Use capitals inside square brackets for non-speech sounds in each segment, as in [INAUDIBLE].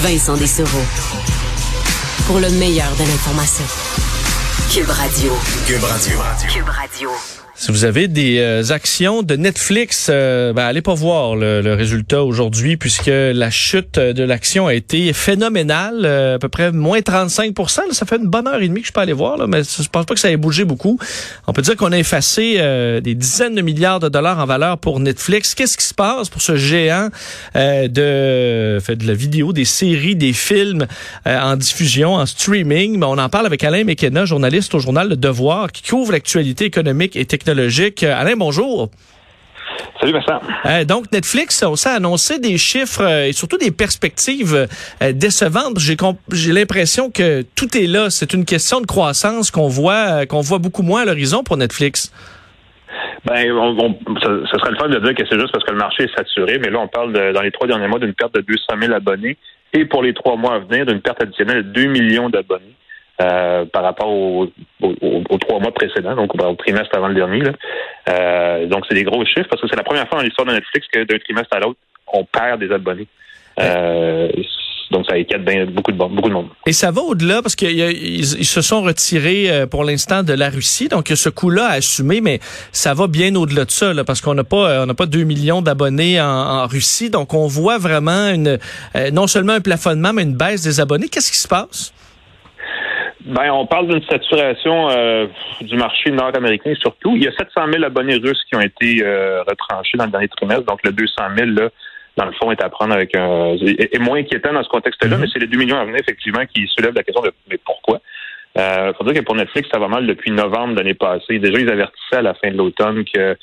Vincent Dessereau. Pour le meilleur de l'information. Cube Radio. Cube Radio. Cube Radio. Si vous avez des euh, actions de Netflix, euh, ben, allez pas voir le, le résultat aujourd'hui puisque la chute de l'action a été phénoménale, euh, à peu près moins 35 là, Ça fait une bonne heure et demie que je peux aller voir, là, mais je pense pas que ça ait bougé beaucoup. On peut dire qu'on a effacé euh, des dizaines de milliards de dollars en valeur pour Netflix. Qu'est-ce qui se passe pour ce géant euh, de, fait, de la vidéo, des séries, des films en diffusion, en streaming? Ben, on en parle avec Alain McKenna, journaliste au journal Le Devoir, qui couvre l'actualité économique et technologique technologique. Alain, bonjour. Salut Vincent. Euh, donc Netflix on s'est annoncé des chiffres euh, et surtout des perspectives euh, décevantes. J'ai j'ai l'impression que tout est là. C'est une question de croissance qu'on voit qu'on voit beaucoup moins à l'horizon pour Netflix. Ben, on, on, ce, serait le fun de dire que c'est juste parce que le marché est saturé, mais là on parle de, dans les trois derniers mois d'une perte de 200 000 abonnés et pour les trois mois à venir d'une perte additionnelle de 2 millions d'abonnés. Euh, par rapport aux, trois mois précédents, donc au trimestre avant le dernier. Euh, donc, c'est des gros chiffres parce que c'est la première fois dans l'histoire de Netflix que d'un trimestre à l'autre, on perd des abonnés. Euh, donc, ça inquiète beaucoup, de, beaucoup de monde. Et ça va au-delà parce qu'ils se sont retirés pour l'instant de la Russie. Donc, ce coût-là à assumer, mais ça va bien au-delà de ça parce qu'on n'a pas, on n'a pas 2 millions d'abonnés en, Russie. Donc, on voit vraiment une, non seulement un plafonnement, mais une baisse des abonnés. Qu'est-ce qui se passe? Ben, on parle d'une saturation euh, du marché nord-américain surtout. Il y a 700 000 abonnés russes qui ont été euh, retranchés dans le dernier trimestre, donc le 200 000 là, dans le fond, est à prendre avec un est, moins inquiétant dans ce contexte-là, mm-hmm. mais c'est les 2 millions à venir effectivement qui soulèvent la question de mais pourquoi? Euh, faut dire que pour Netflix, ça va mal depuis novembre de l'année passée. Déjà, ils avertissaient à la fin de l'automne que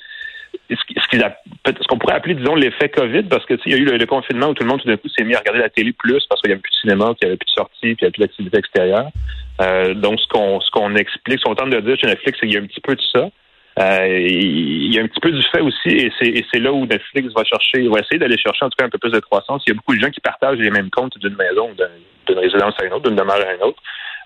ce qu'on pourrait appeler, disons, l'effet COVID, parce que il y a eu le, confinement où tout le monde tout d'un coup s'est mis à regarder la télé plus parce qu'il n'y avait plus de cinéma, qu'il n'y avait plus de sorties, puis il n'y avait plus d'activité extérieure. Euh, donc, ce qu'on ce qu'on explique, ce qu'on tente de dire chez Netflix, c'est qu'il y a un petit peu de ça. Euh, il y a un petit peu du fait aussi, et c'est là où Netflix va chercher, va essayer d'aller chercher en tout cas un peu plus de croissance. Il y a beaucoup de gens qui partagent les mêmes comptes d'une maison, d'une résidence à une autre, d'une demeure à une autre,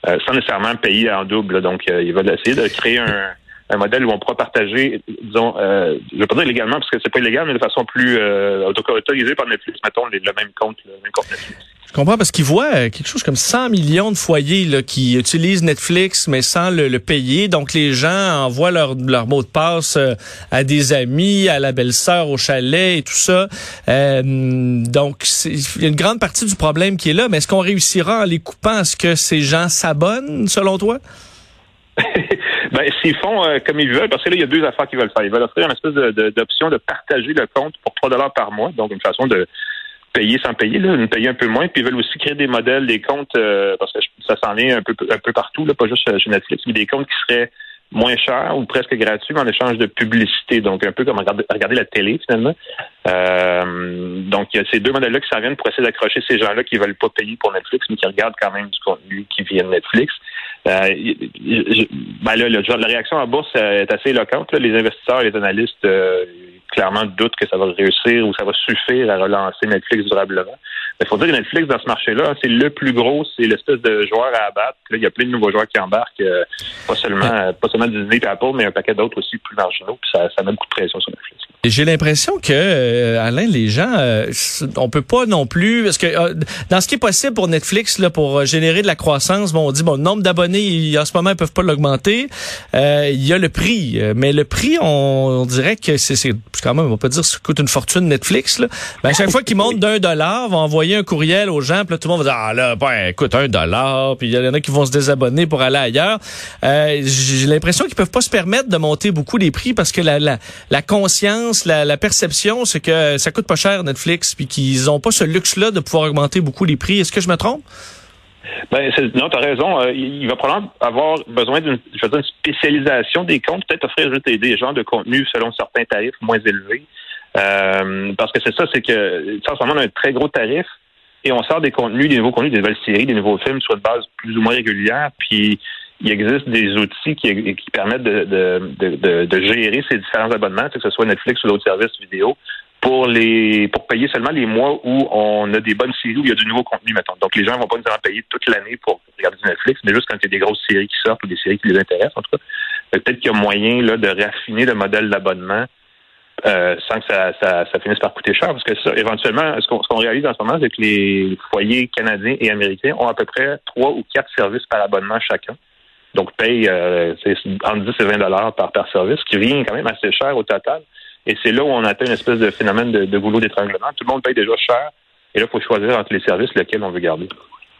euh, sans nécessairement payer en double. Donc, ils veulent essayer de créer un un modèle où on pourra partager, disons, euh, je ne vais pas dire légalement parce que c'est pas illégal, mais de façon plus euh, autorisée par Netflix, mettons le même compte, le même compte Netflix. Je comprends parce qu'ils voient euh, quelque chose comme 100 millions de foyers là, qui utilisent Netflix mais sans le, payer. Donc les gens envoient leur, leur mot de passe euh, à des amis, à la belle-sœur au chalet et tout ça. Euh, donc il y a une grande partie du problème qui est là. Mais est-ce qu'on réussira en les coupant? À ce que ces gens s'abonnent selon toi? [LAUGHS] Ben, s'ils font euh, comme ils veulent, parce que là, il y a deux affaires qu'ils veulent faire. Ils veulent offrir une espèce d'option de, de, partager le compte pour 3 dollars par mois, donc une façon de payer sans payer, là, de payer un peu moins. Puis ils veulent aussi créer des modèles, des comptes, euh, parce que ça s'en vient un peu, un peu partout, là, pas juste chez Netflix, mais des comptes qui seraient moins chers ou presque gratuits en échange de publicité. Donc, un peu comme regarder, la télé, finalement. Euh, donc, il y a ces deux modèles-là qui s'en viennent pour essayer d'accrocher ces gens-là qui veulent pas payer pour Netflix, mais qui regardent quand même du contenu qui vient de Netflix. Euh, ben là, la réaction en bourse est assez éloquente. Les investisseurs et les analystes euh, clairement doutent que ça va réussir ou ça va suffire à relancer Netflix durablement. Il faut dire que Netflix, dans ce marché-là, c'est le plus gros, c'est l'espèce de joueur à abattre. Là, il y a plein de nouveaux joueurs qui embarquent, euh, pas seulement pas seulement Disney et Apple, mais un paquet d'autres aussi plus marginaux, puis ça, ça met beaucoup de pression sur Netflix. J'ai l'impression que euh, Alain, les gens, euh, on peut pas non plus parce que euh, dans ce qui est possible pour Netflix là, pour générer de la croissance, bon, on dit bon, le nombre d'abonnés en ce moment ils peuvent pas l'augmenter. il y a le prix, mais le prix, on, dirait que c'est quand même, on va pas dire ça coûte une fortune Netflix. Là. Ben, à chaque fois qu'ils montent d'un dollar, vont envoyer un courriel aux gens, puis tout le monde va dire ah là, ben écoute un dollar, puis il y en a qui vont se désabonner pour aller ailleurs. J'ai l'impression qu'ils peuvent pas se permettre de monter beaucoup les prix parce que la, la, la conscience la, perception, c'est que ça coûte pas cher Netflix, puis qu'ils ont pas ce luxe-là de pouvoir augmenter beaucoup les prix. Est-ce que je me trompe? Ben, non, tu as raison. Euh, il va probablement avoir besoin d'une spécialisation des comptes, peut-être offrir des genres de contenus selon certains tarifs moins élevés. Euh, parce que c'est ça, c'est que ça, on a un très gros tarif et on sort des contenus, des nouveaux contenus, des nouvelles séries, des nouveaux films sur une base plus ou moins régulière. Puis il existe des outils qui, permettent de, gérer ces différents abonnements, que ce soit Netflix ou d'autres services vidéo, pour les pour payer seulement les mois où on a des bonnes séries où il y a du nouveau contenu, mettons. Donc les gens vont pas nous en payer toute l'année pour regarder Netflix, mais juste quand il y a des grosses séries qui sortent ou des séries qui les intéressent, en tout cas. Peut-être qu'il y a moyen de raffiner le modèle d'abonnement euh, sans que ça, ça, finisse par coûter cher. Parce que ça, éventuellement, ce qu'on réalise en ce moment, c'est que les foyers canadiens et américains ont à peu près trois ou quatre services par abonnement chacun. Donc, paye euh, entre 10 et 20 dollars par, service, ce qui vient quand même assez cher au total. Et c'est là où on atteint une espèce de phénomène de, de goulot d'étranglement. Tout le monde paye déjà cher. Et là, il faut choisir entre les services lesquels on veut garder.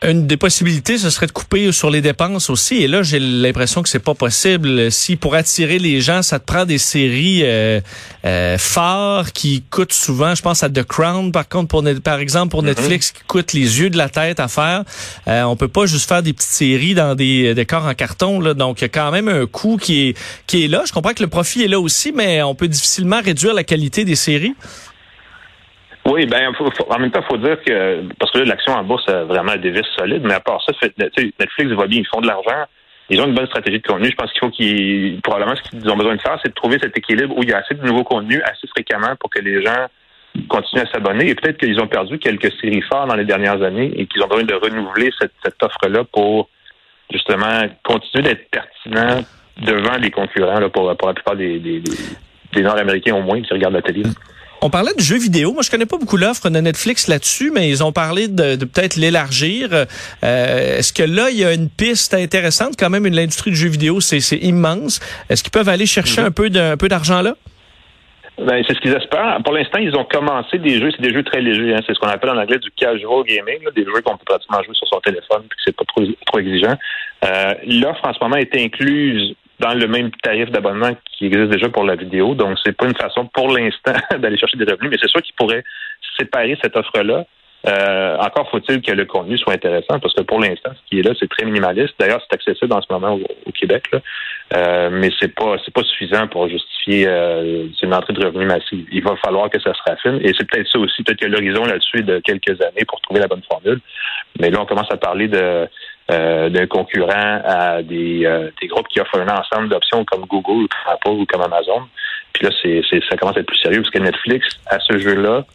Une des possibilités, ce serait de couper sur les dépenses aussi. Et là, j'ai l'impression que c'est pas possible. Si pour attirer les gens, ça te prend des séries euh, euh, phares qui coûtent souvent, je pense à The Crown, par contre, pour par exemple pour mm-hmm. Netflix, qui coûte les yeux de la tête à faire. Euh, on peut pas juste faire des petites séries dans des décors en carton. Là. Donc, il y a quand même un coût qui est qui est là. Je comprends que le profit est là aussi, mais on peut difficilement réduire la qualité des séries. Oui, ben en même temps, il faut dire que parce que là, l'action en bourse a vraiment des vis solides, mais à part ça, Netflix va bien, ils font de l'argent. Ils ont une bonne stratégie de contenu. Je pense qu'il faut qu'ils probablement ce qu'ils ont besoin de faire, c'est de trouver cet équilibre où il y a assez de nouveaux contenus assez fréquemment pour que les gens continuent à s'abonner. Et peut-être qu'ils ont perdu quelques séries fortes dans les dernières années et qu'ils ont besoin de renouveler cette, offre-là pour justement continuer d'être pertinent devant les concurrents pour, la plupart des, des, des Nord-Américains au moins qui regardent la télé. On parlait de jeux vidéo. Moi, je connais pas beaucoup l'offre de Netflix là-dessus, mais ils ont parlé de, peut-être l'élargir. Euh, Est-ce que là, il y a une piste intéressante? Quand même? Une l'industrie du jeu vidéo, c'est immense. Est-ce qu'ils peuvent aller chercher mm-hmm. un peu d'argent là? Ben, c'est ce qu'ils espèrent. Pour l'instant, ils ont commencé des jeux, c'est des jeux très légers. Hein. C'est ce qu'on appelle en anglais du casual gaming, des jeux qu'on peut pratiquement jouer sur son téléphone, puis que c'est pas trop, trop exigeant. Euh, L'offre en ce moment est incluse dans le même tarif d'abonnement qui existe déjà pour la vidéo. Donc, c'est pas une façon pour l'instant [LAUGHS] d'aller chercher des revenus, mais c'est sûr qu'ils pourraient séparer cette offre-là. Euh, encore faut-il que le contenu soit intéressant, parce que pour l'instant, ce qui est là, c'est très minimaliste. D'ailleurs, c'est accessible en ce moment au, Québec, là. Euh, mais c'est pas c'est pas suffisant pour justifier euh, une entrée de revenus massive. Il va falloir que ça se raffine. Et c'est peut-être ça aussi, peut-être que l'horizon là-dessus est de quelques années pour trouver la bonne formule. Mais là, on commence à parler de euh, d'un concurrent à des, euh, des, groupes qui offrent un ensemble d'options comme Google, Apple ou comme Amazon. Puis là, c'est, ça commence à être plus sérieux parce que Netflix, à ce jeu-là,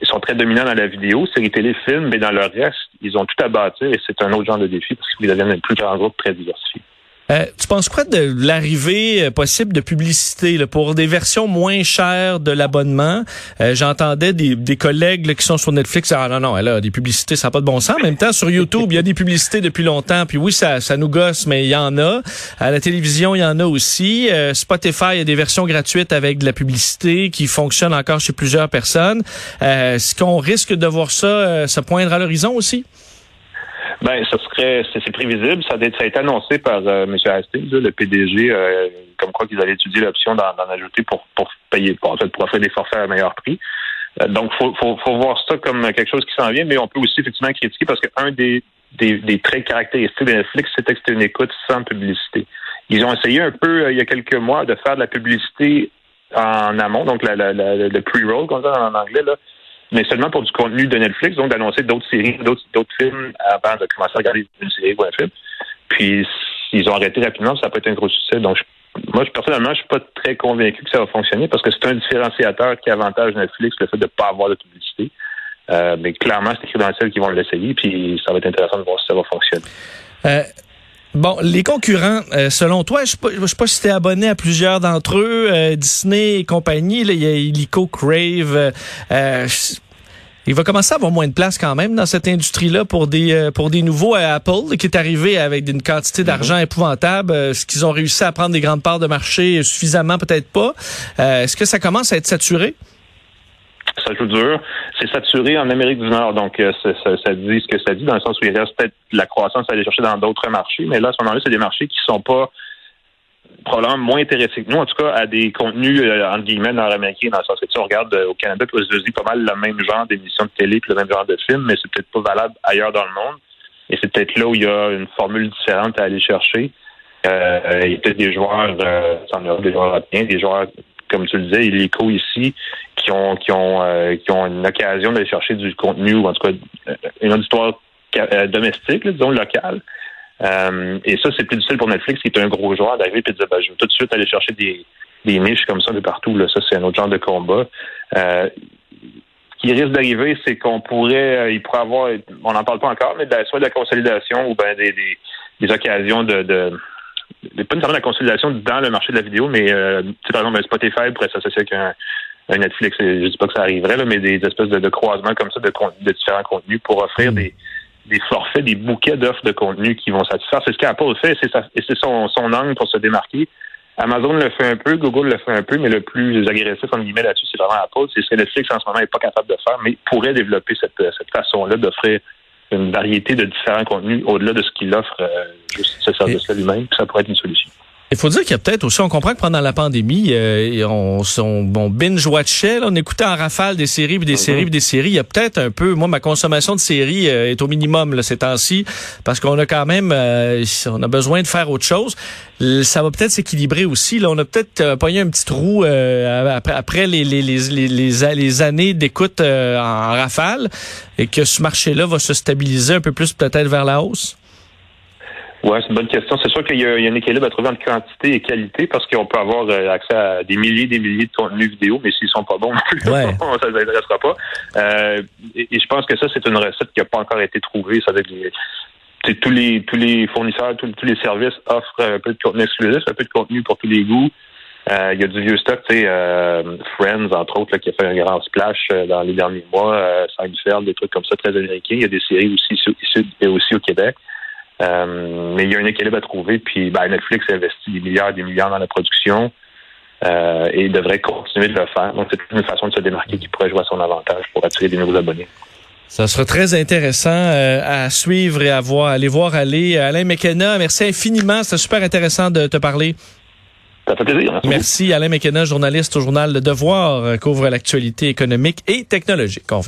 ils sont très dominants dans la vidéo, séries télé, films, mais dans le reste, ils ont tout à bâtir et c'est un autre genre de défi parce qu'ils deviennent un plus grand groupe très diversifié. Euh, tu penses quoi de l'arrivée euh, possible de publicité là, pour des versions moins chères de l'abonnement? Euh, j'entendais des, collègues qui sont sur Netflix, ah non, non, là, des publicités, ça n'a pas de bon sens. En même temps, sur YouTube, il y a des publicités depuis longtemps, puis oui, ça, ça nous gosse, mais il y en a. À la télévision, il y en a aussi. Spotify, il a des versions gratuites avec de la publicité qui fonctionnent encore chez plusieurs personnes. Est-ce qu'on risque de voir ça se poindre à l'horizon aussi? Ben, ce serait, c'est prévisible. Ça a, été annoncé par euh, M. Hastings, le PDG, euh, comme quoi qu'ils allaient étudier l'option d'en ajouter pour, pour payer, pour, en fait, pour offrir des forfaits à meilleur prix. Euh, donc, faut, faut, faut voir ça comme quelque chose qui s'en vient, mais on peut aussi effectivement critiquer parce qu'un des, des, des, traits caractéristiques de Netflix, c'était que c'était une écoute sans publicité. Ils ont essayé un peu, il y a quelques mois, de faire de la publicité en amont, donc la, la, la, le pre-roll, comme ça en anglais, là, mais seulement pour du contenu de Netflix, donc d'annoncer d'autres séries, d'autres, films avant de commencer à regarder une série ou un film. Puis ils ont arrêté rapidement, ça peut être un gros succès. Donc moi, personnellement, je suis pas très convaincu que ça va fonctionner parce que c'est un différenciateur qui avantage Netflix, le fait de ne pas avoir de publicité. Euh, mais clairement, c'est écrit dans le ciel qu'ils vont l'essayer, puis ça va être intéressant de voir si ça va fonctionner. Euh, Bon, les concurrents, euh, selon toi, je ne sais pas si tu es abonné à plusieurs d'entre eux, Disney et compagnie, il y a Illico, Crave. Il va commencer à avoir moins de place quand même dans cette industrie-là pour des pour des nouveaux à Apple qui est arrivé avec une quantité mhm. d'argent épouvantable. ce qu'ils ont réussi à prendre des grandes parts de marché suffisamment peut-être pas. Est-ce que ça commence à être saturé? ça joue dur. C'est saturé en Amérique du Nord, donc euh, ça, ça, dit ce que ça dit, dans le sens où il reste peut-être la croissance à aller chercher dans d'autres marchés, mais là, à ce moment-là, c'est des marchés qui sont pas probablement moins intéressés que nous, en tout cas, à des contenus, euh, entre guillemets, nord-américains, dans le sens que tu on regarde euh, au Canada aux États-Unis pas mal le même genre d'émissions de télé puis le même genre de film, mais c'est peut-être pas valable ailleurs dans le monde. Et c'est peut-être là où il y a une formule différente à aller chercher. Euh, il y a peut-être des joueurs, euh, des joueurs européens, des joueurs, comme tu le disais, illico ici, qui ont qui ont euh, qui ont une occasion d'aller chercher du contenu ou en tout cas une auditoire domestique, disons locale. Euh, et ça, c'est plus difficile pour Netflix, qui est un gros joueur, d'arriver et de dire ben, je vais tout de suite aller chercher des, des niches comme ça de partout. Là. Ça, c'est un autre genre de combat. Euh, qui risque d'arriver, c'est qu'on pourrait, il pourrait avoir, on n'en parle pas encore, mais soit de la consolidation ou ben des, des, des occasions de, de pas nécessairement de la consolidation dans le marché de la vidéo, mais euh, par exemple, Spotify pourrait s'associer avec un, un Netflix, je dis pas que ça arriverait, là, mais des espèces de, de croisements comme ça de, de différents contenus pour offrir hmm. des, des forfaits, des bouquets d'offres de contenu qui vont satisfaire. C'est ce qu'Apple fait et c'est son, son angle pour se démarquer. Amazon le fait un peu, Google le fait un peu, mais le plus agressif, en guillemets, là-dessus, c'est vraiment Apple. C'est ce que Netflix, en ce moment, n'est pas capable de faire, mais pourrait développer cette, cette façon-là d'offrir une variété de différents contenus au-delà de ce qu'il offre, euh, juste ce service-là lui-même, ça pourrait être une solution. Il faut dire qu'il y a peut-être aussi, on comprend que pendant la pandémie, euh, on, on, on binge-watchait, on écoutait en rafale des séries, puis des mhm. séries, puis des séries. Il y a peut-être un peu, moi, ma consommation de séries euh, est au minimum là, ces temps-ci, parce qu'on a quand même, euh, on a besoin de faire autre chose. Ça va peut-être s'équilibrer aussi. Là, on a peut-être euh, pogné un petit trou après, après les, les, les, les, les années d'écoute en rafale, et que ce marché-là va se stabiliser un peu plus peut-être vers la hausse. Oui, c'est une bonne question. C'est sûr qu'il y, a un équilibre à trouver entre quantité et qualité parce qu'on peut avoir euh, accès à des milliers et des milliers de contenus vidéo, mais s'ils sont pas bons, [LAUGHS] ouais. [LAUGHS] ça ne les intéressera pas. Euh, et, je pense que ça, c'est une recette qui n'a pas encore été trouvée. Ça veut dire tous les tous les fournisseurs, tous, les services offrent un peu de contenu exclusif, un peu de contenu pour tous les goûts. Euh, il y a du vieux stock, tu sais, Friends, entre autres, qui a fait un grand splash dans les derniers mois, Seinfeld, des trucs comme ça très américains. Il y a des séries aussi ici aussi au Québec. Euh, mais il y a un équilibre à trouver. Puis ben, Netflix investit des milliards et des milliards dans la production euh, et devrait continuer de le faire. Donc, c'est une façon de se démarquer qui pourrait jouer à son avantage pour attirer des nouveaux abonnés. Ça sera très intéressant euh, à suivre et à voir, aller voir aller. Alain McKenna, merci infiniment. C'était super intéressant de te parler. Ça fait plaisir. Merci, merci Alain McKenna, journaliste au journal Le Devoir, couvre l'actualité économique et technologique. On